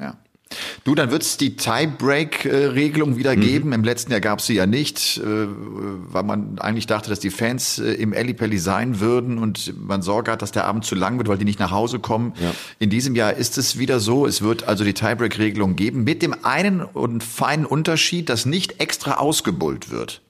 Ja. Du, dann wird es die Tiebreak-Regelung wieder mhm. geben. Im letzten Jahr gab es sie ja nicht, äh, weil man eigentlich dachte, dass die Fans äh, im Ellipelli sein würden und man Sorge hat, dass der Abend zu lang wird, weil die nicht nach Hause kommen. Ja. In diesem Jahr ist es wieder so. Es wird also die Tiebreak-Regelung geben mit dem einen und feinen Unterschied, dass nicht extra ausgebullt wird.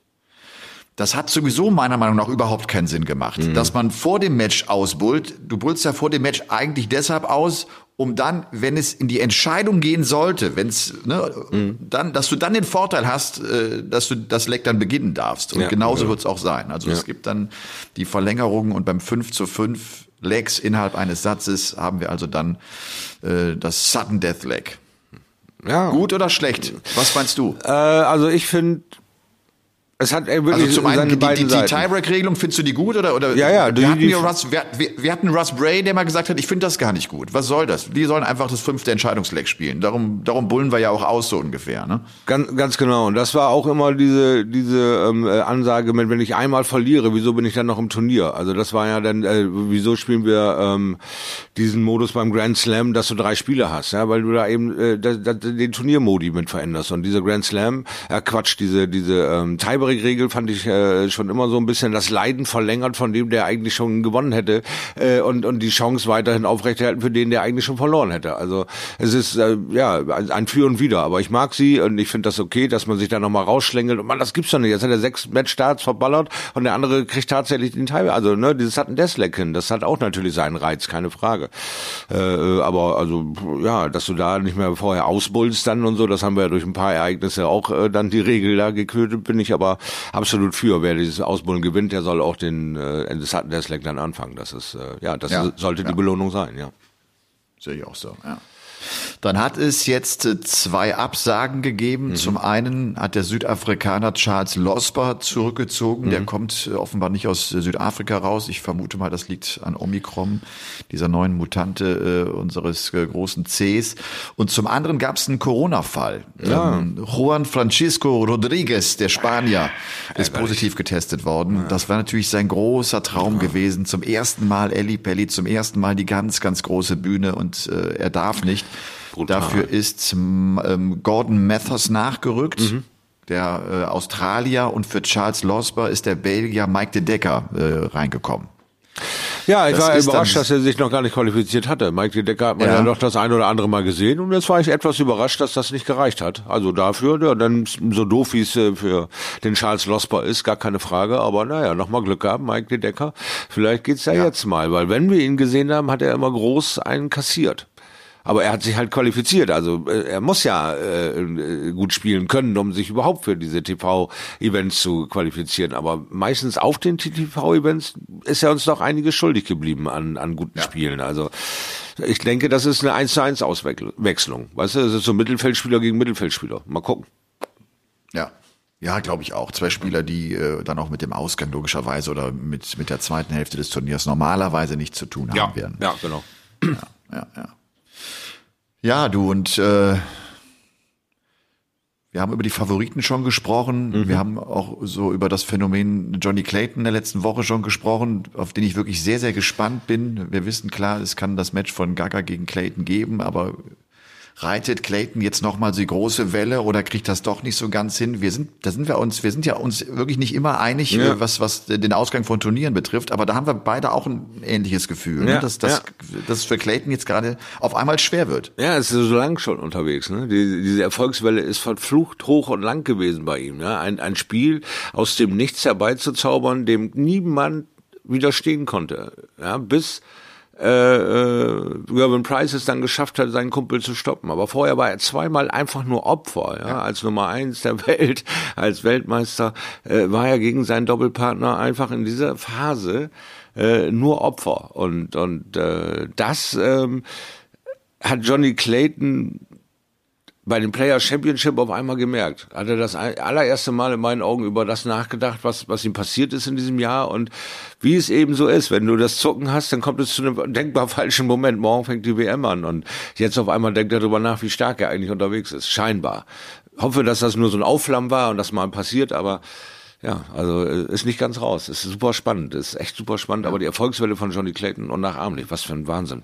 Das hat sowieso meiner Meinung nach überhaupt keinen Sinn gemacht, mhm. dass man vor dem Match ausbullt. Du bullst ja vor dem Match eigentlich deshalb aus, um dann, wenn es in die Entscheidung gehen sollte, wenn es, ne, mhm. dann, dass du dann den Vorteil hast, äh, dass du das Leck dann beginnen darfst. Und ja, genauso ja. wird es auch sein. Also ja. es gibt dann die Verlängerung und beim 5 zu 5 Legs innerhalb eines Satzes haben wir also dann äh, das Sudden Death Leg. Ja. Gut oder schlecht? Was meinst du? Äh, also ich finde es hat äh, wirklich also zum einen die, die, die Tiebreak-Regelung, findest du die gut oder oder? Ja, ja. Wir, hatten, die, Russ, wir, wir, hatten Russ Bray, der mal gesagt hat, ich finde das gar nicht gut. Was soll das? Die sollen einfach das fünfte Entscheidungsleck spielen. Darum, darum bullen wir ja auch aus so ungefähr. Ne? Ganz, ganz genau. Und das war auch immer diese diese ähm, äh, Ansage, mit, wenn ich einmal verliere, wieso bin ich dann noch im Turnier? Also das war ja dann, äh, wieso spielen wir ähm, diesen Modus beim Grand Slam, dass du drei Spiele hast, ja, weil du da eben äh, da, da, den Turniermodi mit veränderst und dieser Grand Slam, äh, Quatsch, diese diese ähm, Tiebreak Tiebreak-Regel fand ich äh, schon immer so ein bisschen das Leiden verlängert von dem, der eigentlich schon gewonnen hätte äh, und, und die Chance weiterhin aufrechterhalten für den, der eigentlich schon verloren hätte. Also es ist äh, ja ein Für und Wider, aber ich mag sie und ich finde das okay, dass man sich da nochmal rausschlängelt und man, das gibt's doch nicht. Jetzt hat er sechs Matchstarts verballert und der andere kriegt tatsächlich den Teil. Also ne, dieses hat ein Desleck hin, das hat auch natürlich seinen Reiz, keine Frage. Äh, aber also ja, dass du da nicht mehr vorher ausbullst dann und so, das haben wir ja durch ein paar Ereignisse auch äh, dann die Regel da gekötet, bin ich aber absolut für. Wer dieses Ausbullen gewinnt, der soll auch den äh, das hatten der Slack dann anfangen. Das ist äh, ja, das ja, sollte ja. die Belohnung sein, ja. Sehe ich auch so, ja. Dann hat es jetzt äh, zwei Absagen gegeben. Mhm. Zum einen hat der Südafrikaner Charles Losber zurückgezogen. Mhm. Der kommt äh, offenbar nicht aus äh, Südafrika raus. Ich vermute mal, das liegt an Omikron, dieser neuen Mutante äh, unseres äh, großen Cs. Und zum anderen gab es einen Corona-Fall. Ja. Ähm, Juan Francisco Rodriguez, der Spanier, ist positiv getestet worden. Ja. Das war natürlich sein großer Traum ja. gewesen. Zum ersten Mal Elli Pelli, zum ersten Mal die ganz, ganz große Bühne und äh, er darf nicht. Brutal. Dafür ist ähm, Gordon Mathers nachgerückt. Mhm. Der äh, Australier und für Charles Losber ist der Belgier Mike de Decker äh, reingekommen. Ja, ich das war überrascht, dass er sich noch gar nicht qualifiziert hatte. Mike de Decker hat man ja. ja noch das ein oder andere Mal gesehen und jetzt war ich etwas überrascht, dass das nicht gereicht hat. Also dafür, ja, dann so doof wie es äh, für den Charles Losper ist, gar keine Frage, aber naja, nochmal Glück gehabt, Mike de Decker. Vielleicht geht's ja, ja jetzt mal, weil wenn wir ihn gesehen haben, hat er immer groß einen kassiert. Aber er hat sich halt qualifiziert. Also äh, er muss ja äh, gut spielen können, um sich überhaupt für diese TV-Events zu qualifizieren. Aber meistens auf den TV-Events ist er uns doch einiges schuldig geblieben an, an guten ja. Spielen. Also ich denke, das ist eine 1 zu 1 Auswechslung. Weißt du, das ist so Mittelfeldspieler gegen Mittelfeldspieler. Mal gucken. Ja, ja, glaube ich auch. Zwei Spieler, die äh, dann auch mit dem Ausgang logischerweise oder mit, mit der zweiten Hälfte des Turniers normalerweise nichts zu tun haben ja, werden. Ja, genau. Ja, ja, ja. Ja, du und äh, wir haben über die Favoriten schon gesprochen. Mhm. Wir haben auch so über das Phänomen Johnny Clayton in der letzten Woche schon gesprochen, auf den ich wirklich sehr, sehr gespannt bin. Wir wissen klar, es kann das Match von Gaga gegen Clayton geben, aber reitet Clayton jetzt nochmal die große Welle oder kriegt das doch nicht so ganz hin? Wir sind, da sind wir uns, wir sind ja uns wirklich nicht immer einig, ja. Äh, was, was den Ausgang von Turnieren betrifft, aber da haben wir beide auch ein ähnliches Gefühl, ne? ja. ne? dass, dass, ja. dass es für Clayton jetzt gerade auf einmal schwer wird. Ja, es ist so lang schon unterwegs, ne? Die, diese Erfolgswelle ist verflucht hoch und lang gewesen bei ihm, ne? Ein, ein Spiel aus dem Nichts herbeizuzaubern, dem niemand widerstehen konnte, ja, bis Gervin Price es dann geschafft hat, seinen Kumpel zu stoppen. Aber vorher war er zweimal einfach nur Opfer, ja, ja. als Nummer eins der Welt, als Weltmeister, äh, war er gegen seinen Doppelpartner einfach in dieser Phase äh, nur Opfer. Und, und äh, das ähm, hat Johnny Clayton bei dem Player Championship auf einmal gemerkt. Hat er das allererste Mal in meinen Augen über das nachgedacht, was, was ihm passiert ist in diesem Jahr und wie es eben so ist. Wenn du das Zucken hast, dann kommt es zu einem denkbar falschen Moment. Morgen fängt die WM an und jetzt auf einmal denkt er darüber nach, wie stark er eigentlich unterwegs ist. Scheinbar. Hoffe, dass das nur so ein Aufflammen war und das mal passiert, aber ja, also äh, ist nicht ganz raus. Ist super spannend, ist echt super spannend, aber die Erfolgswelle von Johnny Clayton unnachahmlich. Was für ein Wahnsinn.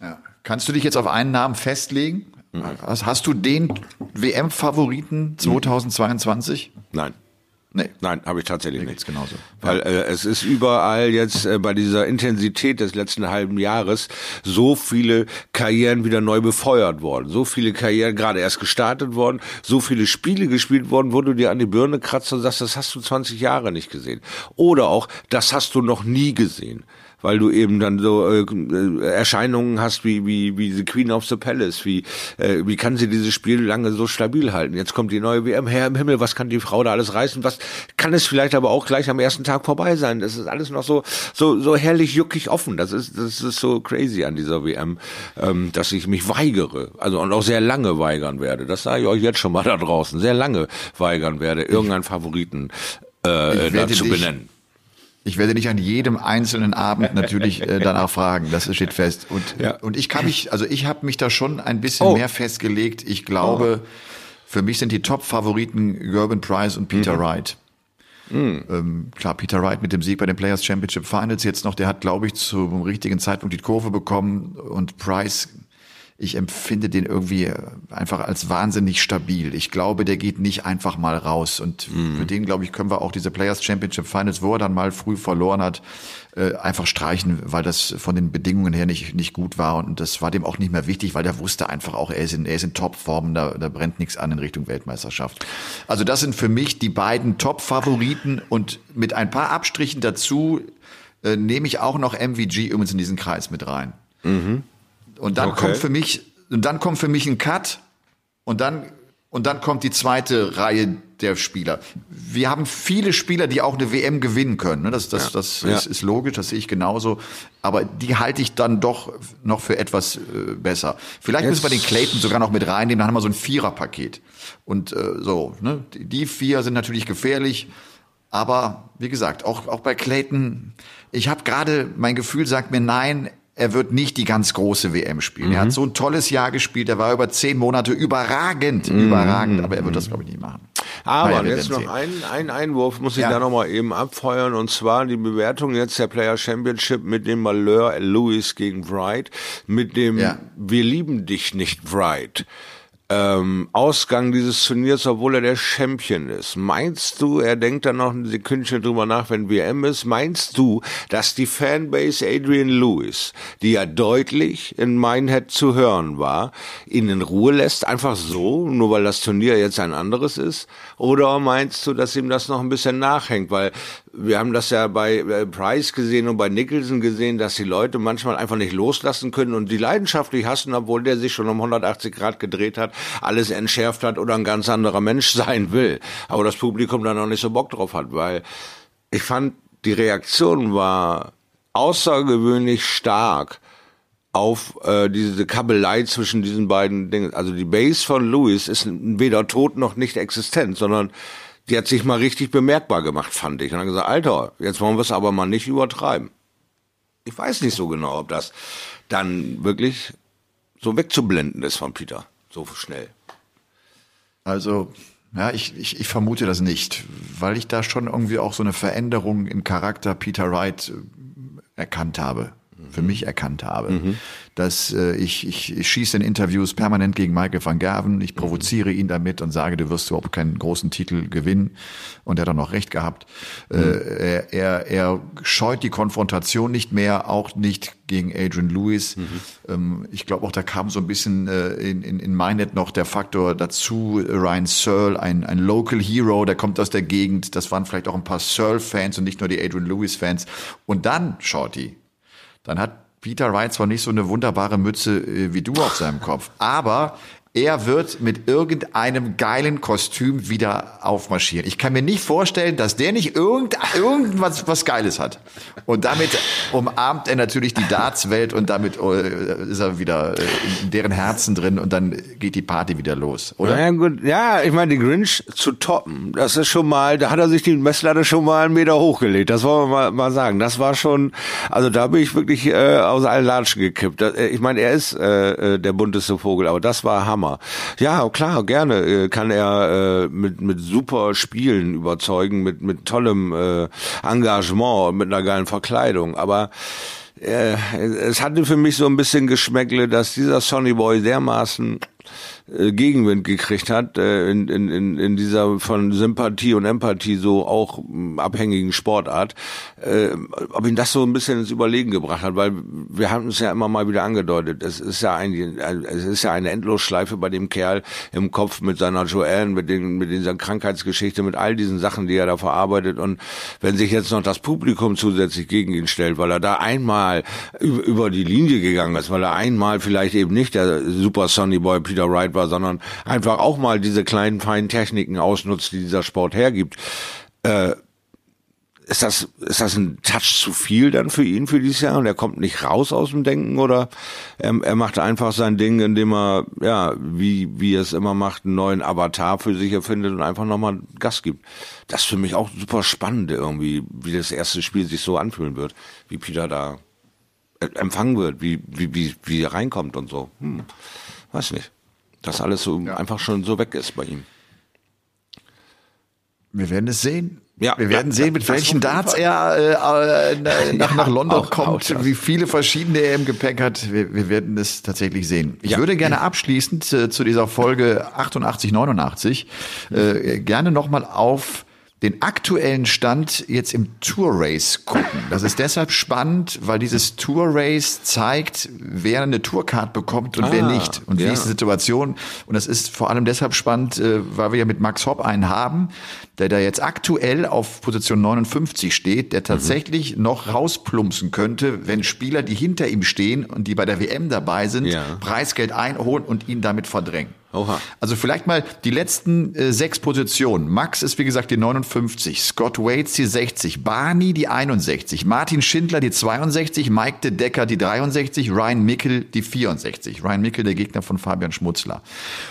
Ja. Kannst du dich jetzt auf einen Namen festlegen? Mhm. Hast, hast du den WM-Favoriten 2022? Nein. Nee. Nein, habe ich tatsächlich nicht. genauso. Weil äh, es ist überall jetzt äh, bei dieser Intensität des letzten halben Jahres so viele Karrieren wieder neu befeuert worden. So viele Karrieren gerade erst gestartet worden, so viele Spiele gespielt worden, wo du dir an die Birne kratzt und sagst, das hast du 20 Jahre nicht gesehen. Oder auch, das hast du noch nie gesehen weil du eben dann so äh, äh, Erscheinungen hast wie wie wie The Queen of the Palace, wie äh, wie kann sie dieses Spiel lange so stabil halten? Jetzt kommt die neue WM Herr im Himmel, was kann die Frau da alles reißen? Was kann es vielleicht aber auch gleich am ersten Tag vorbei sein? Das ist alles noch so so so herrlich juckig offen. Das ist das ist so crazy an dieser WM, ähm, dass ich mich weigere, also und auch sehr lange weigern werde. Das sage ich euch jetzt schon mal da draußen, sehr lange weigern werde, irgendeinen Favoriten äh, da zu benennen. Ich werde dich an jedem einzelnen Abend natürlich äh, danach fragen, das steht fest. Und, ja. und ich kann mich, also ich habe mich da schon ein bisschen oh. mehr festgelegt. Ich glaube, oh. für mich sind die Top-Favoriten Gerben Price und Peter mhm. Wright. Mhm. Ähm, klar, Peter Wright mit dem Sieg bei den Players Championship Finals jetzt noch, der hat, glaube ich, zum richtigen Zeitpunkt die Kurve bekommen und Price ich empfinde den irgendwie äh, einfach als wahnsinnig stabil. Ich glaube, der geht nicht einfach mal raus. Und mhm. für den, glaube ich, können wir auch diese Players Championship Finals, wo er dann mal früh verloren hat, äh, einfach streichen, weil das von den Bedingungen her nicht, nicht gut war. Und das war dem auch nicht mehr wichtig, weil der wusste einfach auch, er ist in, er ist in Topform, da, da brennt nichts an in Richtung Weltmeisterschaft. Also das sind für mich die beiden Top-Favoriten und mit ein paar Abstrichen dazu äh, nehme ich auch noch MVG übrigens in diesen Kreis mit rein. Mhm. Und dann okay. kommt für mich, und dann kommt für mich ein Cut und dann, und dann kommt die zweite Reihe der Spieler. Wir haben viele Spieler, die auch eine WM gewinnen können. Ne? Das, das, ja. das ja. Ist, ist, logisch, das sehe ich genauso. Aber die halte ich dann doch noch für etwas äh, besser. Vielleicht Jetzt. müssen wir den Clayton sogar noch mit reinnehmen, dann haben wir so ein Viererpaket. Und äh, so, ne? die vier sind natürlich gefährlich. Aber wie gesagt, auch, auch bei Clayton, ich habe gerade, mein Gefühl sagt mir, nein, er wird nicht die ganz große WM spielen. Mhm. Er hat mhm. so ein tolles Jahr gespielt, er war über zehn Monate überragend, mhm. überragend, aber er wird das, glaube ich, nicht machen. Aber jetzt noch ein, ein Einwurf muss ich ja. da nochmal eben abfeuern und zwar die Bewertung jetzt der Player Championship mit dem Malheur Lewis gegen Wright, mit dem ja. Wir lieben dich nicht Wright ähm, Ausgang dieses Turniers, obwohl er der Champion ist. Meinst du, er denkt dann noch ein Sekündchen drüber nach, wenn WM ist, meinst du, dass die Fanbase Adrian Lewis, die ja deutlich in Minehead zu hören war, ihn in Ruhe lässt, einfach so, nur weil das Turnier jetzt ein anderes ist? Oder meinst du, dass ihm das noch ein bisschen nachhängt? Weil wir haben das ja bei äh, Price gesehen und bei Nicholson gesehen, dass die Leute manchmal einfach nicht loslassen können und die leidenschaftlich hassen, obwohl der sich schon um 180 Grad gedreht hat, alles entschärft hat oder ein ganz anderer Mensch sein will. Aber das Publikum dann noch nicht so Bock drauf hat, weil ich fand, die Reaktion war außergewöhnlich stark auf äh, diese Kabelei zwischen diesen beiden Dingen. Also die Base von Louis ist weder tot noch nicht existent, sondern die hat sich mal richtig bemerkbar gemacht, fand ich. Und dann gesagt, Alter, jetzt wollen wir es aber mal nicht übertreiben. Ich weiß nicht so genau, ob das dann wirklich so wegzublenden ist von Peter, so schnell. Also, ja, ich, ich, ich vermute das nicht, weil ich da schon irgendwie auch so eine Veränderung im Charakter Peter Wright äh, erkannt habe für mich erkannt habe. Mhm. Dass äh, ich, ich, ich schieße in Interviews permanent gegen Michael van Gerven, ich provoziere ihn damit und sage, du wirst überhaupt keinen großen Titel gewinnen. Und er hat dann noch recht gehabt. Äh, mhm. Äh, er, er, er scheut die Konfrontation nicht mehr, auch nicht gegen Adrian Lewis. Mhm. Ähm, ich glaube auch, da kam so ein bisschen äh, in, in, in Mindnet noch der Faktor dazu, Ryan Searle, ein, ein Local Hero, der kommt aus der Gegend. Das waren vielleicht auch ein paar Searle-Fans und nicht nur die Adrian Lewis-Fans. Und dann, Shorty, dann hat Peter Wright zwar nicht so eine wunderbare Mütze äh, wie du auf seinem Kopf, aber er wird mit irgendeinem geilen Kostüm wieder aufmarschieren. Ich kann mir nicht vorstellen, dass der nicht irgend, irgendwas was Geiles hat. Und damit umarmt er natürlich die Darts-Welt und damit äh, ist er wieder äh, in deren Herzen drin und dann geht die Party wieder los, oder? Ja, gut. ja ich meine, den Grinch zu toppen, das ist schon mal, da hat er sich die Messlatte schon mal einen Meter hochgelegt. Das wollen wir mal, mal sagen. Das war schon, also da bin ich wirklich äh, aus allen Latschen gekippt. Äh, ich meine, er ist äh, der bunteste Vogel, aber das war Hammer. Hammer. Ja, klar, gerne äh, kann er äh, mit, mit super Spielen überzeugen, mit, mit tollem äh, Engagement, mit einer geilen Verkleidung. Aber äh, es hatte für mich so ein bisschen Geschmäckle, dass dieser Sonny Boy dermaßen Gegenwind gekriegt hat, äh, in, in, in dieser von Sympathie und Empathie so auch mm, abhängigen Sportart, äh, ob ihn das so ein bisschen ins Überlegen gebracht hat, weil wir haben es ja immer mal wieder angedeutet, es ist ja ein, es ist ja eine Endlosschleife bei dem Kerl im Kopf mit seiner Joanne, mit den, mit dieser Krankheitsgeschichte, mit all diesen Sachen, die er da verarbeitet. Und wenn sich jetzt noch das Publikum zusätzlich gegen ihn stellt, weil er da einmal über die Linie gegangen ist, weil er einmal vielleicht eben nicht der Super Sonny Boy Peter Wright war, sondern einfach auch mal diese kleinen feinen Techniken ausnutzt, die dieser Sport hergibt. Äh, ist das, ist das ein Touch zu viel dann für ihn für dieses Jahr und er kommt nicht raus aus dem Denken oder er, er macht einfach sein Ding, indem er, ja, wie, wie er es immer macht, einen neuen Avatar für sich erfindet und einfach nochmal Gas gibt. Das ist für mich auch super spannend irgendwie, wie das erste Spiel sich so anfühlen wird, wie Peter da empfangen wird, wie, wie, wie, wie reinkommt und so. Hm, weiß nicht. Dass alles so ja. einfach schon so weg ist bei ihm. Wir werden es sehen. Ja, wir werden ja, sehen, mit welchen Darts er äh, äh, nach, nach London auch, kommt, auch wie viele verschiedene er im Gepäck hat. Wir, wir werden es tatsächlich sehen. Ich würde gerne abschließend äh, zu dieser Folge 88, 89 äh, gerne nochmal auf den aktuellen Stand jetzt im Tour Race gucken. Das ist deshalb spannend, weil dieses Tour Race zeigt, wer eine Tourcard bekommt und ah, wer nicht. Und ja. wie ist die Situation? Und das ist vor allem deshalb spannend, äh, weil wir ja mit Max Hopp einen haben, der da jetzt aktuell auf Position 59 steht, der tatsächlich mhm. noch rausplumpsen könnte, wenn Spieler, die hinter ihm stehen und die bei der WM dabei sind, ja. Preisgeld einholen und ihn damit verdrängen. Oha. Also vielleicht mal die letzten äh, sechs Positionen. Max ist wie gesagt die 59, Scott Waits die 60, Barney die 61, Martin Schindler die 62, Mike de Decker die 63, Ryan Mickel die 64. Ryan Mickel der Gegner von Fabian Schmutzler.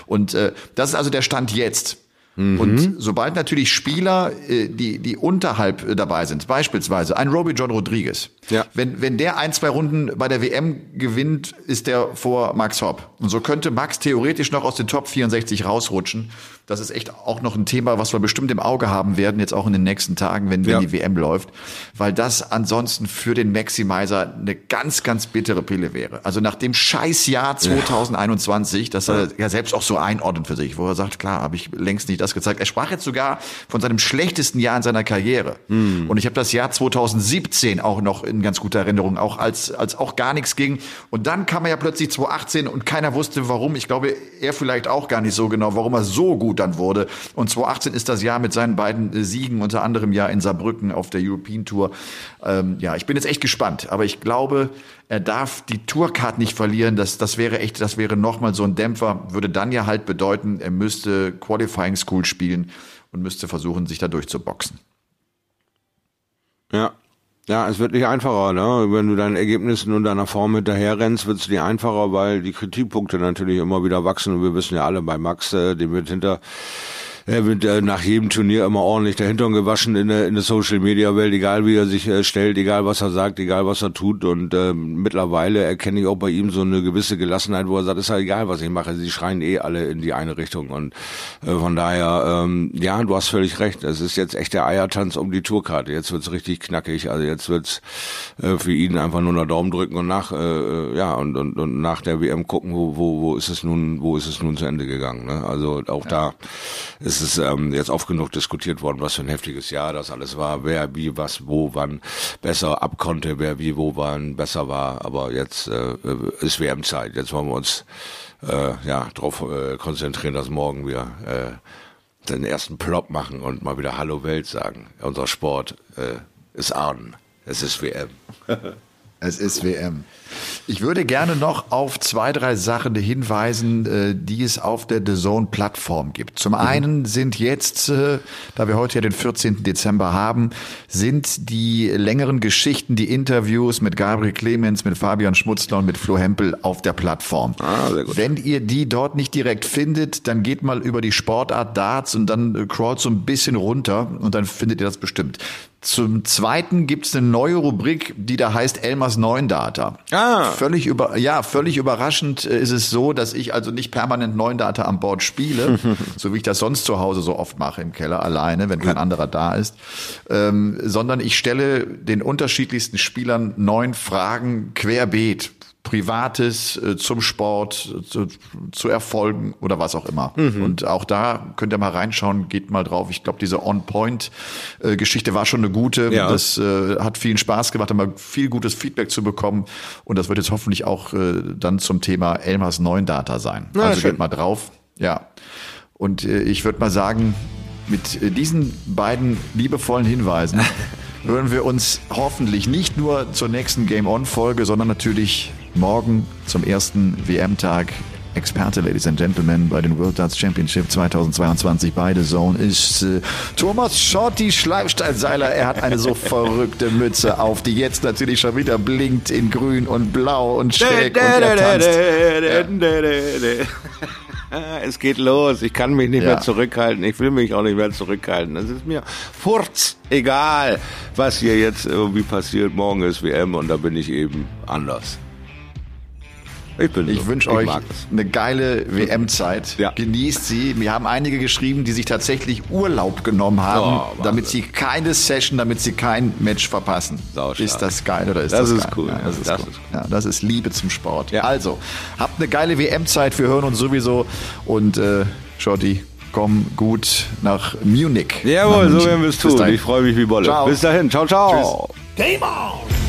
Und äh, das ist also der Stand jetzt. Mhm. Und sobald natürlich Spieler, äh, die, die unterhalb äh, dabei sind, beispielsweise ein Robbie John Rodriguez, ja. wenn, wenn der ein, zwei Runden bei der WM gewinnt, ist der vor Max Hopp. Und so könnte Max theoretisch noch aus den Top 64 rausrutschen das ist echt auch noch ein Thema, was wir bestimmt im Auge haben werden, jetzt auch in den nächsten Tagen, wenn, wenn ja. die WM läuft, weil das ansonsten für den Maximizer eine ganz, ganz bittere Pille wäre. Also nach dem Scheißjahr 2021, das er ja selbst auch so einordnet für sich, wo er sagt, klar, habe ich längst nicht das gezeigt. Er sprach jetzt sogar von seinem schlechtesten Jahr in seiner Karriere. Mhm. Und ich habe das Jahr 2017 auch noch in ganz guter Erinnerung, auch als, als auch gar nichts ging. Und dann kam er ja plötzlich 2018 und keiner wusste warum. Ich glaube, er vielleicht auch gar nicht so genau, warum er so gut dann wurde. Und 2018 ist das Jahr mit seinen beiden äh, Siegen, unter anderem ja in Saarbrücken auf der European Tour. Ähm, ja, ich bin jetzt echt gespannt, aber ich glaube, er darf die Tourcard nicht verlieren. Das, das wäre echt, das wäre nochmal so ein Dämpfer. Würde dann ja halt bedeuten, er müsste Qualifying School spielen und müsste versuchen, sich da durchzuboxen. Ja, ja, es wird nicht einfacher, ne? Wenn du deinen Ergebnissen und deiner Form hinterher rennst, wird es nicht einfacher, weil die Kritikpunkte natürlich immer wieder wachsen und wir wissen ja alle bei Max, äh, dem wird hinter er wird äh, nach jedem Turnier immer ordentlich der Hintern gewaschen in der, in der Social Media Welt, egal wie er sich äh, stellt, egal was er sagt, egal was er tut. Und äh, mittlerweile erkenne ich auch bei ihm so eine gewisse Gelassenheit, wo er sagt, ist ja egal, was ich mache. Sie schreien eh alle in die eine Richtung. Und äh, von daher, ähm, ja, du hast völlig recht. Es ist jetzt echt der Eiertanz um die Tourkarte. Jetzt wird's richtig knackig. Also jetzt wird's äh, für ihn einfach nur nach Daumen drücken und nach, äh, ja, und, und, und nach der WM gucken, wo, wo, wo ist es nun, wo ist es nun zu Ende gegangen. Ne? Also auch ja. da ist es ist ähm, jetzt oft genug diskutiert worden, was für ein heftiges Jahr das alles war, wer wie was wo wann besser abkonnte, wer wie wo wann besser war. Aber jetzt äh, ist WM-Zeit. Jetzt wollen wir uns äh, ja darauf äh, konzentrieren, dass morgen wir äh, den ersten Plop machen und mal wieder Hallo Welt sagen. Unser Sport äh, ist an. Es ist WM. Es ist WM. Ich würde gerne noch auf zwei, drei Sachen hinweisen, äh, die es auf der The Zone Plattform gibt. Zum mhm. einen sind jetzt, äh, da wir heute ja den 14. Dezember haben, sind die längeren Geschichten, die Interviews mit Gabriel Clemens, mit Fabian Schmutzler und mit Flo Hempel auf der Plattform. Ah, sehr gut. Wenn ihr die dort nicht direkt findet, dann geht mal über die Sportart Darts und dann äh, crawlt so ein bisschen runter und dann findet ihr das bestimmt. Zum Zweiten gibt's eine neue Rubrik, die da heißt Elmers Neuen Data. Ah. Völlig über, ja, völlig überraschend äh, ist es so, dass ich also nicht permanent Neuen Data an Bord spiele, so wie ich das sonst zu Hause so oft mache im Keller alleine, wenn kein anderer da ist, ähm, sondern ich stelle den unterschiedlichsten Spielern neun Fragen querbeet Privates äh, zum Sport, zu, zu, Erfolgen oder was auch immer. Mhm. Und auch da könnt ihr mal reinschauen, geht mal drauf. Ich glaube, diese On-Point-Geschichte war schon eine gute. Ja. Das äh, hat vielen Spaß gemacht, haben viel gutes Feedback zu bekommen. Und das wird jetzt hoffentlich auch äh, dann zum Thema Elmers neuen Data sein. Na, also schön. geht mal drauf. Ja. Und äh, ich würde mal sagen, mit äh, diesen beiden liebevollen Hinweisen hören wir uns hoffentlich nicht nur zur nächsten Game On-Folge, sondern natürlich morgen zum ersten WM-Tag. Experte, Ladies and Gentlemen, bei den World Darts Championship 2022 bei The Zone ist äh, Thomas Shorty Schleifsteinseiler. Er hat eine so verrückte Mütze auf, die jetzt natürlich schon wieder blinkt in grün und blau und schräg und er tanzt. Es geht los. Ich kann mich nicht ja. mehr zurückhalten. Ich will mich auch nicht mehr zurückhalten. Es ist mir furz egal, was hier jetzt irgendwie passiert. Morgen ist WM und da bin ich eben anders. Ich, bin ich wünsche euch eine geile WM-Zeit. Ja. Genießt sie. Wir haben einige geschrieben, die sich tatsächlich Urlaub genommen haben, oh, damit sie keine Session, damit sie kein Match verpassen. Saustark. Ist das geil oder ist das, das ist geil? Cool. Ja, das, ist das cool. ist Ja, das ist Liebe zum Sport. Ja. Also, habt eine geile WM-Zeit. Wir hören uns sowieso. Und äh, Shorty, komm gut nach Munich. Jawohl, nach so werden wir es tun. Ich freue mich wie Bolle. Ciao. Bis dahin. Ciao, ciao. Tschüss. Game on!